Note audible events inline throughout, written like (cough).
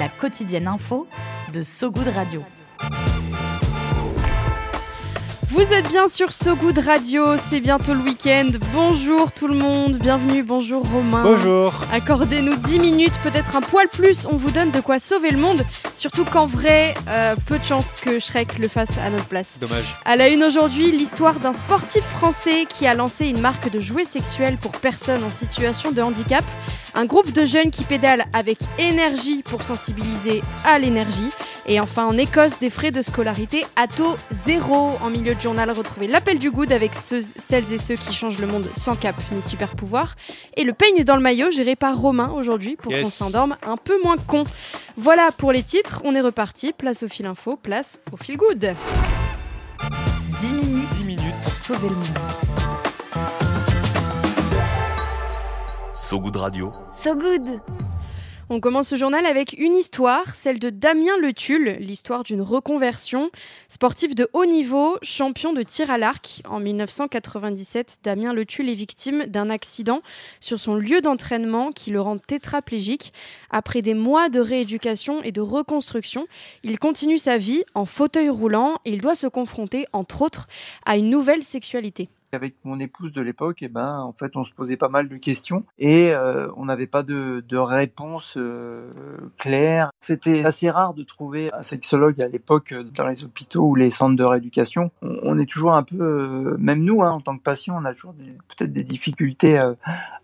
La quotidienne info de So Good Radio. Vous êtes bien sur So Good Radio, c'est bientôt le week-end. Bonjour tout le monde, bienvenue, bonjour Romain. Bonjour. Accordez-nous 10 minutes, peut-être un poil plus, on vous donne de quoi sauver le monde. Surtout qu'en vrai, euh, peu de chance que Shrek le fasse à notre place. Dommage. À la une aujourd'hui, l'histoire d'un sportif français qui a lancé une marque de jouets sexuels pour personnes en situation de handicap. Un groupe de jeunes qui pédalent avec énergie pour sensibiliser à l'énergie. Et enfin, en Écosse, des frais de scolarité à taux zéro. En milieu de journal, retrouvez l'appel du good avec ceux- celles et ceux qui changent le monde sans cap ni super pouvoir. Et le peigne dans le maillot géré par Romain aujourd'hui pour Yes. qu'on s'endorme un peu moins con. Voilà pour les titres, on est reparti. Place au fil info, place au fil good. 10 minutes, 10 minutes. pour sauver le monde. So Good Radio. So Good On commence ce journal avec une histoire, celle de Damien Le Tulle, l'histoire d'une reconversion. Sportif de haut niveau, champion de tir à l'arc. En 1997, Damien Le Tulle est victime d'un accident sur son lieu d'entraînement qui le rend tétraplégique. Après des mois de rééducation et de reconstruction, il continue sa vie en fauteuil roulant et il doit se confronter, entre autres, à une nouvelle sexualité. Avec mon épouse de l'époque, eh ben, en fait, on se posait pas mal de questions et euh, on n'avait pas de, de réponse euh, claire. C'était assez rare de trouver un sexologue à l'époque euh, dans les hôpitaux ou les centres de rééducation. On, est toujours un peu, euh, même nous, hein, en tant que patient, on a toujours peut-être des difficultés euh,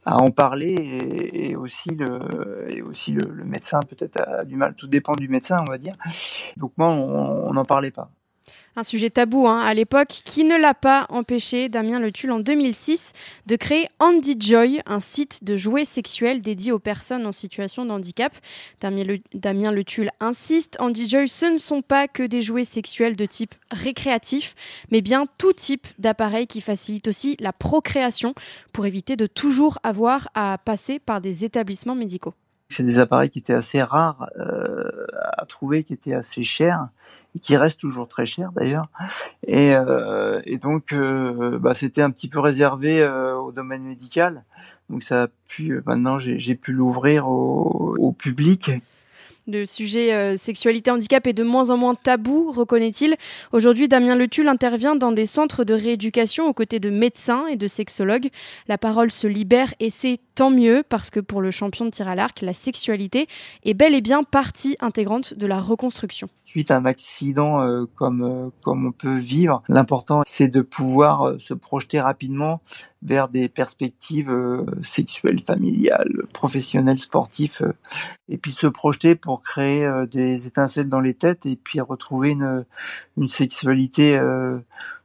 à en parler et, et aussi le, et aussi le, le médecin peut-être a du mal. Tout dépend du médecin, on va dire. Donc moi, on n'en parlait pas. Un sujet tabou hein, à l'époque qui ne l'a pas empêché, Damien Le en 2006, de créer Andy Joy, un site de jouets sexuels dédié aux personnes en situation de handicap. Damien Le, insiste, Andy Joy, ce ne sont pas que des jouets sexuels de type récréatif, mais bien tout type d'appareils qui facilitent aussi la procréation pour éviter de toujours avoir à passer par des établissements médicaux. C'est des appareils qui étaient assez rares euh, à trouver, qui étaient assez chers et qui restent toujours très chers d'ailleurs. Et, euh, donc, euh, bah, c'était un petit peu réservé euh, au domaine médical. Donc, ça a pu. Maintenant, j'ai pu l'ouvrir au public. Le sujet euh, sexualité handicap est de moins en moins tabou, reconnaît-il. Aujourd'hui, Damien Le Tulle intervient dans des centres de rééducation aux côtés de médecins et de sexologues. La parole se libère et c'est tant mieux parce que pour le champion de tir à l'arc, la sexualité est bel et bien partie intégrante de la reconstruction. Suite à un accident euh, comme euh, comme on peut vivre, l'important c'est de pouvoir se projeter rapidement vers des perspectives sexuelles, familiales, professionnelles, sportives, et puis se projeter pour créer euh, des étincelles dans les têtes et puis retrouver une une sexualité euh,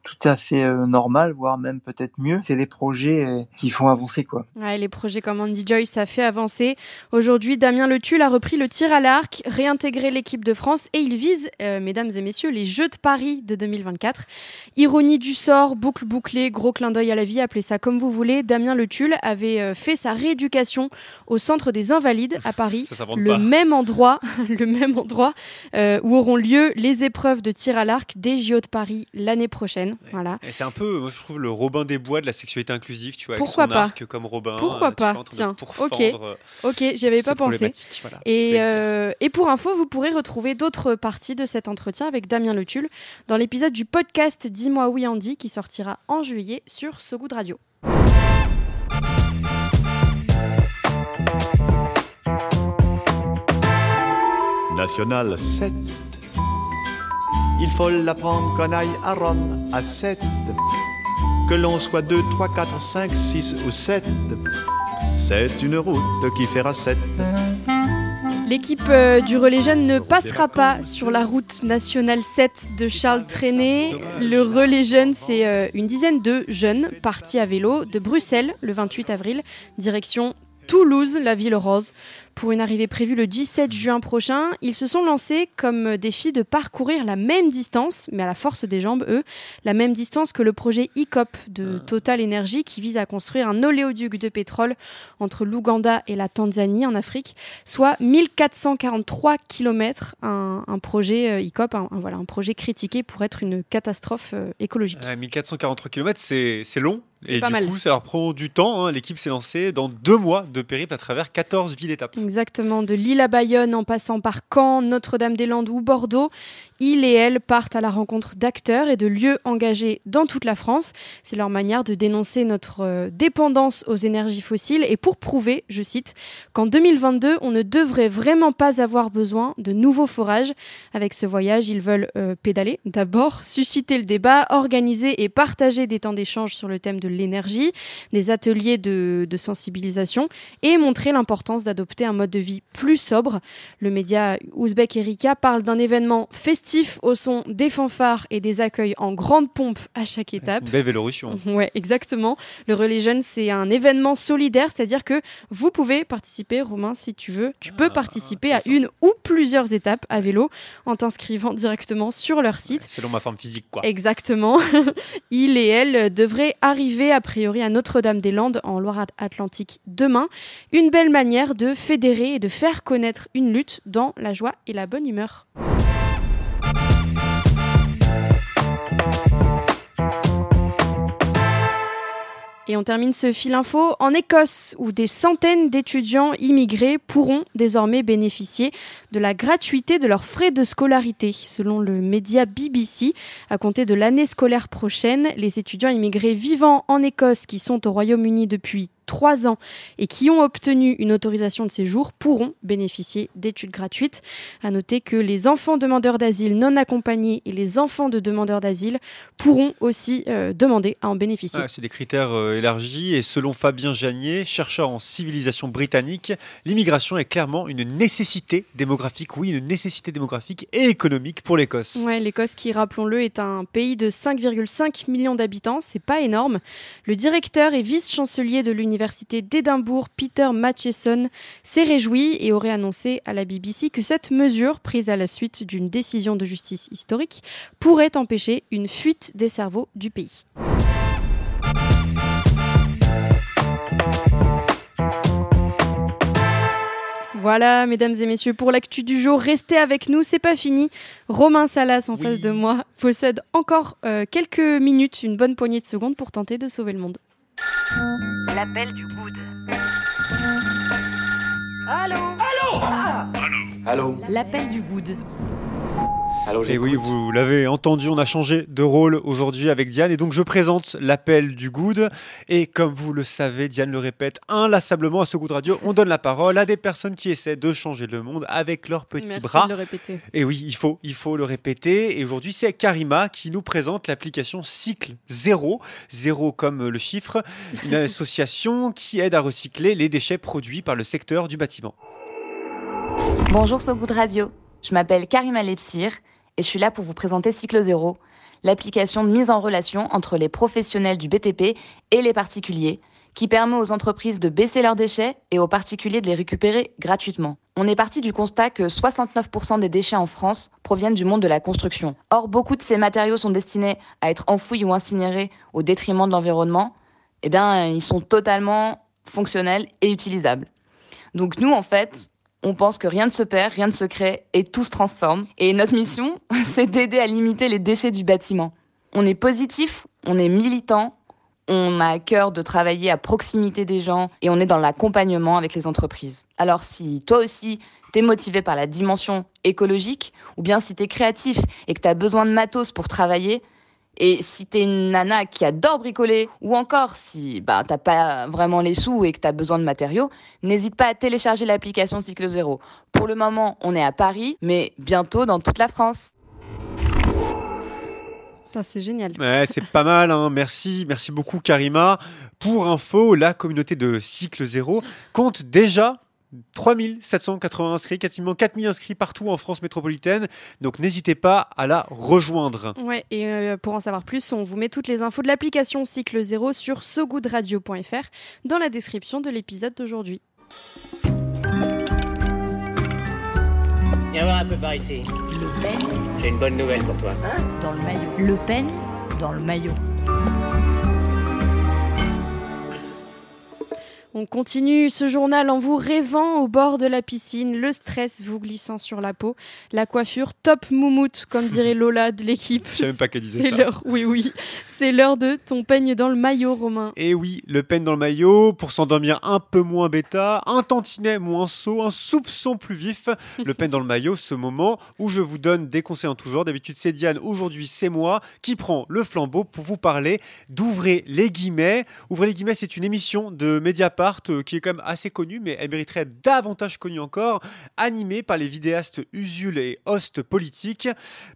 tout à fait euh, normale, voire même peut-être mieux. C'est les projets euh, qui font avancer quoi. Ouais, les projets comme Andy Joy, ça fait avancer. Aujourd'hui, Damien Le Tulle a repris le tir à l'arc, réintégré l'équipe de France et il vise, euh, mesdames et messieurs, les Jeux de Paris de 2024. Ironie du sort, boucle bouclée, gros clin d'œil à la vie, appelez ça comme vous voulez. Damien Le Tulle avait euh, fait sa rééducation au Centre des Invalides à Paris, (laughs) Ça s'invente le pas. même endroit, (laughs) le même endroit euh, où auront lieu les épreuves de tir à l'arc des JO de Paris l'année prochaine. Voilà. Et c'est un peu, moi je trouve, le Robin des Bois de la sexualité inclusive, tu vois, Pourquoi avec son pas arc comme Robin. Pourquoi euh, pas Tiens, ok. euh, Ok, j'y avais pas pensé. voilà. Et, euh, et pour info, vous pourrez retrouver d'autres parties de cet entretien avec Damien Le Tulle dans l'épisode du podcast Dis-moi oui Andy qui sortira en juillet sur So Good Radio. National 7. Il faut l'apprendre qu'on aille à Rome à 7. Que l'on soit 2, 3, 4, 5, 6 ou 7. C'est une route qui fera 7. L'équipe euh, du Relais Jeune ne passera pas sur la route nationale 7 de Charles Trenet. Le Relais Jeune, c'est euh, une dizaine de jeunes partis à vélo de Bruxelles le 28 avril, direction Toulouse, la ville rose, pour une arrivée prévue le 17 juin prochain. Ils se sont lancés comme défi de parcourir la même distance, mais à la force des jambes, eux, la même distance que le projet ICOP de Total Energy qui vise à construire un oléoduc de pétrole entre l'Ouganda et la Tanzanie en Afrique, soit 1443 km, un, un projet euh, ICOP, un, un- voilà, un projet critiqué pour être une catastrophe euh, écologique. Euh, 1443 km, c'est long. Et pas du mal. coup, ça leur prend du temps. hein. L'équipe s'est lancée dans deux mois de périple à travers 14 villes-étapes. Exactement, de Lille à Bayonne en passant par Caen, Notre-Dame-des-Landes ou Bordeaux, ils et elles partent à la rencontre d'acteurs et de lieux engagés dans toute la France. C'est leur manière de dénoncer notre euh, dépendance aux énergies fossiles et pour prouver, je cite, qu'en 2022, on ne devrait vraiment pas avoir besoin de nouveaux forages. Avec ce voyage, ils veulent euh, pédaler, d'abord susciter le débat, organiser et partager des temps d'échange sur le thème de l'énergie, des ateliers de, de sensibilisation et montrer l'importance d'adopter un mode de vie plus sobre. Le média ouzbek Erika parle d'un événement festif au son des fanfares et des accueils en grande pompe à chaque C'est étape. une belle Vélorussion. Ouais, exactement. Le Relais Jeune, c'est un événement solidaire, c'est-à-dire que vous pouvez participer, Romain, si tu veux. Tu peux participer à une ou plusieurs étapes à vélo en t'inscrivant directement sur leur site. Selon ma forme physique, quoi. Exactement. (laughs) Il et elle devraient arriver a priori à Notre-Dame-des-Landes en Loire-Atlantique demain. Une belle manière de fédérer et de faire connaître une lutte dans la joie et la bonne humeur. Et on termine ce fil info en Écosse, où des centaines d'étudiants immigrés pourront désormais bénéficier de la gratuité de leurs frais de scolarité. Selon le média BBC, à compter de l'année scolaire prochaine, les étudiants immigrés vivant en Écosse qui sont au Royaume-Uni depuis trois ans et qui ont obtenu une autorisation de séjour pourront bénéficier d'études gratuites. À noter que les enfants demandeurs d'asile non accompagnés et les enfants de demandeurs d'asile pourront aussi euh, demander à en bénéficier. Ouais, c'est des critères euh, élargis et selon Fabien Janier, chercheur en civilisation britannique, l'immigration est clairement une nécessité démographique, oui, une nécessité démographique et économique pour l'Écosse. Ouais, l'Écosse, qui rappelons-le, est un pays de 5,5 millions d'habitants, c'est pas énorme. Le directeur et vice-chancelier de l'université d'Édimbourg, Peter Matchesson, s'est réjoui et aurait annoncé à la BBC que cette mesure, prise à la suite d'une décision de justice historique, pourrait empêcher une fuite des cerveaux du pays. Voilà, mesdames et messieurs, pour l'actu du jour, restez avec nous, c'est pas fini. Romain Salas, en face de moi, possède encore euh, quelques minutes, une bonne poignée de secondes pour tenter de sauver le monde. L'appel du good. Allô? Allô? Allô? L'appel du good. Et oui, vous l'avez entendu, on a changé de rôle aujourd'hui avec Diane et donc je présente l'appel du good. Et comme vous le savez, Diane le répète inlassablement à ce Good Radio, on donne la parole à des personnes qui essaient de changer le monde avec leurs petits Merci bras. de le répéter. Et oui, il faut, il faut le répéter. Et aujourd'hui, c'est Karima qui nous présente l'application Cycle Zéro, zéro comme le chiffre, une (laughs) association qui aide à recycler les déchets produits par le secteur du bâtiment. Bonjour So Good Radio, je m'appelle Karima Lepsir et je suis là pour vous présenter Cycle Zéro, l'application de mise en relation entre les professionnels du BTP et les particuliers, qui permet aux entreprises de baisser leurs déchets et aux particuliers de les récupérer gratuitement. On est parti du constat que 69% des déchets en France proviennent du monde de la construction. Or, beaucoup de ces matériaux sont destinés à être enfouis ou incinérés au détriment de l'environnement. Eh bien, ils sont totalement fonctionnels et utilisables. Donc nous, en fait, on pense que rien ne se perd, rien ne se crée et tout se transforme. Et notre mission, (laughs) c'est d'aider à limiter les déchets du bâtiment. On est positif, on est militant, on a à cœur de travailler à proximité des gens et on est dans l'accompagnement avec les entreprises. Alors si toi aussi, t'es motivé par la dimension écologique, ou bien si t'es créatif et que t'as besoin de matos pour travailler, et si t'es une nana qui adore bricoler, ou encore si bah, t'as pas vraiment les sous et que t'as besoin de matériaux, n'hésite pas à télécharger l'application Cycle Zéro. Pour le moment, on est à Paris, mais bientôt dans toute la France. Putain, C'est génial. Ouais, c'est pas mal, hein. merci, merci beaucoup Karima. Pour info, la communauté de Cycle Zéro compte déjà 3780 inscrits, quasiment 4000 inscrits partout en France métropolitaine, donc n'hésitez pas à la rejoindre. Ouais, et euh, pour en savoir plus, on vous met toutes les infos de l'application Cycle Zéro sur sogoodradio.fr dans la description de l'épisode d'aujourd'hui. Viens voir un peu par ici. Le peigne J'ai une bonne nouvelle pour toi. dans le maillot. Le peigne dans le maillot. On continue ce journal en vous rêvant au bord de la piscine, le stress vous glissant sur la peau, la coiffure top moumoute, comme dirait Lola de l'équipe. Je savais même pas qu'elle disait C'est ça. l'heure, oui, oui. C'est l'heure de ton peigne dans le maillot, Romain. Et oui, le peigne dans le maillot, pour s'endormir un peu moins bêta, un tantinet moins saut, un soupçon plus vif. (laughs) Le peigne dans le maillot, ce moment où je vous donne des conseils en tout genre. D'habitude, c'est Diane, aujourd'hui, c'est moi qui prend le flambeau pour vous parler d'Ouvrez les guillemets. Ouvrez les guillemets, c'est une émission de Mediapart euh, qui est quand même assez connue, mais elle mériterait davantage connue encore, animée par les vidéastes Usul et Host Politique.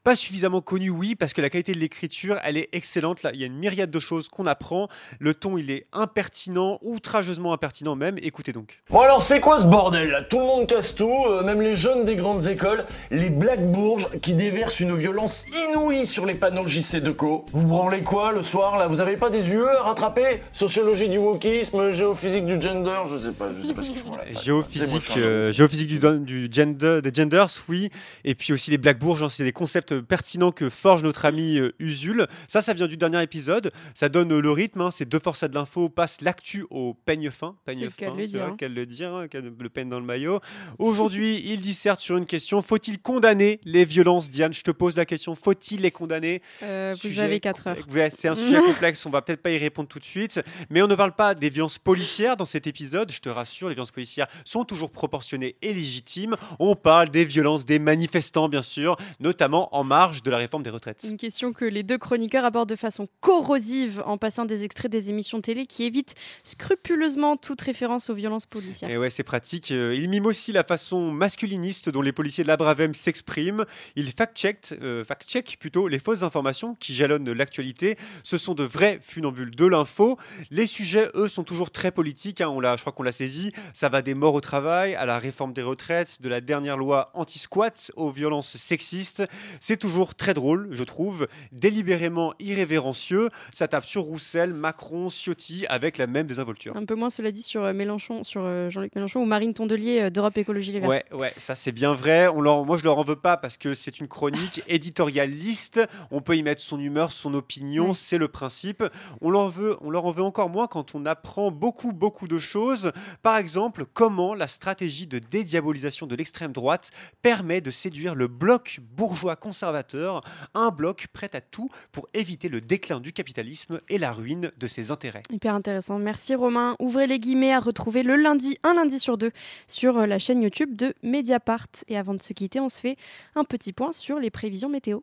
Pas suffisamment connue, oui, parce que la qualité de l'écriture, elle est excellente. Là, il y a une myriade de choses qu'on apprend. Le ton, il est impertinent, outrageusement impertinent même. Écoutez donc. Bon alors c'est quoi ce bordel Tout le monde casse tout, euh, même les jeunes des grandes écoles, les Black Bourges qui déversent une violence inouïe sur les panneaux JC de Co. Vous branlez quoi le soir là? Vous avez pas des UE à rattraper? Sociologie du wokisme, géophysique du gender, je sais pas, je sais pas ce qu'ils font là. Géophysique, euh, géophysique du, gender, des genders, oui. Et puis aussi les Black Bourges, hein, c'est des concepts pertinents que forge notre ami euh, Usul. Ça, ça vient du dernier épisode. Ça donne euh, le rythme. hein, c'est deux forçats de l'info, passe l'actu au peigne fin. Peigne fin, le dire, hein. qu'elle le dire, hein, le peigne dans le maillot. Aujourd'hui, (laughs) il disserte sur une question. Faut-il condamner les violences Diane, je te pose la question. Faut-il les condamner? Euh, vous avez 4 heures. Ouais, c'est un sujet (laughs) complexe, on va peut-être pas y répondre tout de suite, mais on ne parle pas des violences policières dans cet épisode, je te rassure, les violences policières sont toujours proportionnées et légitimes. On parle des violences des manifestants, bien sûr, notamment en marge de la réforme des retraites. Une question que les deux chroniqueurs abordent de façon corrosive en passant des extraits des émissions télé qui évitent scrupuleusement toute référence aux violences policières. Et ouais, c'est pratique. Euh, Il mime aussi la façon masculiniste dont les policiers de la Bravem s'expriment. Il fact-check, euh, fact-check plutôt les fausses informations qui jalonnent l'actualité. Ce sont de vrais funambules de l'info. Les sujets, eux, sont toujours très politiques. Hein. On l'a, je crois qu'on l'a saisi. Ça va des morts au travail à la réforme des retraites, de la dernière loi anti-squat aux violences sexistes. C'est toujours très drôle, je trouve, délibérément irrévérencieux. Ça tape sur Roussel, Macron, Ciotti avec la même désinvolture. Un peu moins, cela dit, sur euh, Mélenchon, sur euh, Jean-Luc Mélenchon ou Marine Tondelier euh, d'Europe Écologie Les Verts. Ouais, ouais, ça c'est bien vrai. On leur, moi je leur en veux pas parce que c'est une chronique (laughs) éditorialiste. On peut y mettre son humeur, son opinion, c'est le principe. On leur veut, on leur en veut encore moins quand on apprend beaucoup, beaucoup de choses. Par exemple, comment la stratégie de dédiabolisation de l'extrême droite permet de séduire le bloc bourgeois conservateur, un bloc prêt à tout pour éviter le déclin du capitalisme et la ruine de ses intérêts. Hyper intéressant. Merci Romain. Ouvrez les guillemets à retrouver le lundi, un lundi sur deux, sur euh, la chaîne YouTube de Mediapart. Et avant de se quitter, on se fait un petit point sur les prévisions météo.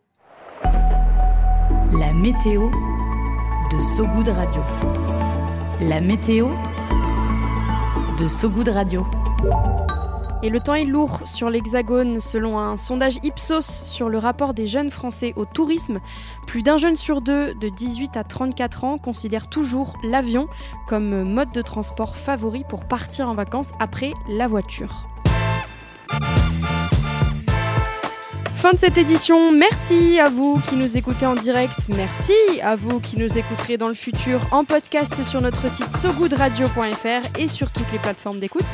La météo de Sogoud Radio. La météo de Sogoud Radio. Et le temps est lourd sur l'Hexagone selon un sondage Ipsos sur le rapport des jeunes Français au tourisme. Plus d'un jeune sur deux de 18 à 34 ans considère toujours l'avion comme mode de transport favori pour partir en vacances après la voiture. Fin de cette édition. Merci à vous qui nous écoutez en direct. Merci à vous qui nous écouterez dans le futur en podcast sur notre site sogoodradio.fr et sur toutes les plateformes d'écoute.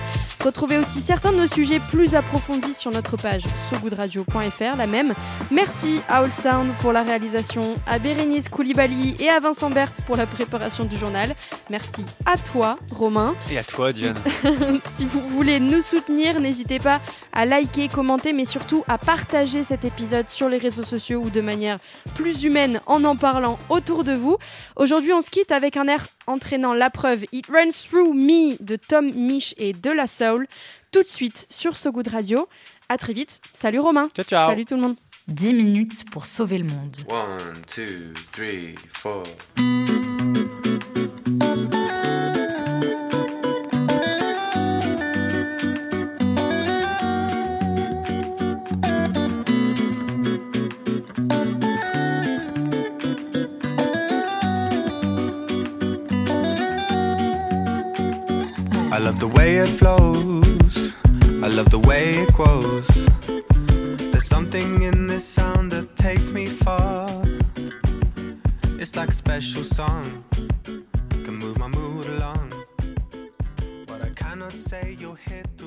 Retrouvez aussi certains de nos sujets plus approfondis sur notre page sogoodradio.fr, la même. Merci à All Sound pour la réalisation, à Bérénice Koulibaly et à Vincent Berthe pour la préparation du journal. Merci à toi, Romain. Et à toi, Si- Diane. (laughs) si vous voulez nous soutenir, n'hésitez pas à liker, commenter, mais surtout à partager cet épisode sur les réseaux sociaux ou de manière plus humaine en en parlant autour de vous. Aujourd'hui, on se quitte avec un air entraînant la preuve It Runs Through Me de Tom Misch et De La Soul. Tout de suite sur So Good Radio. À très vite. Salut Romain. Ciao, ciao. Salut tout le monde. 10 minutes pour sauver le monde. One, two, three, four. I love the way it flows. I love the way it grows. There's something in this sound that takes me far. It's like a special song. Can move my mood along. What I cannot say, you'll through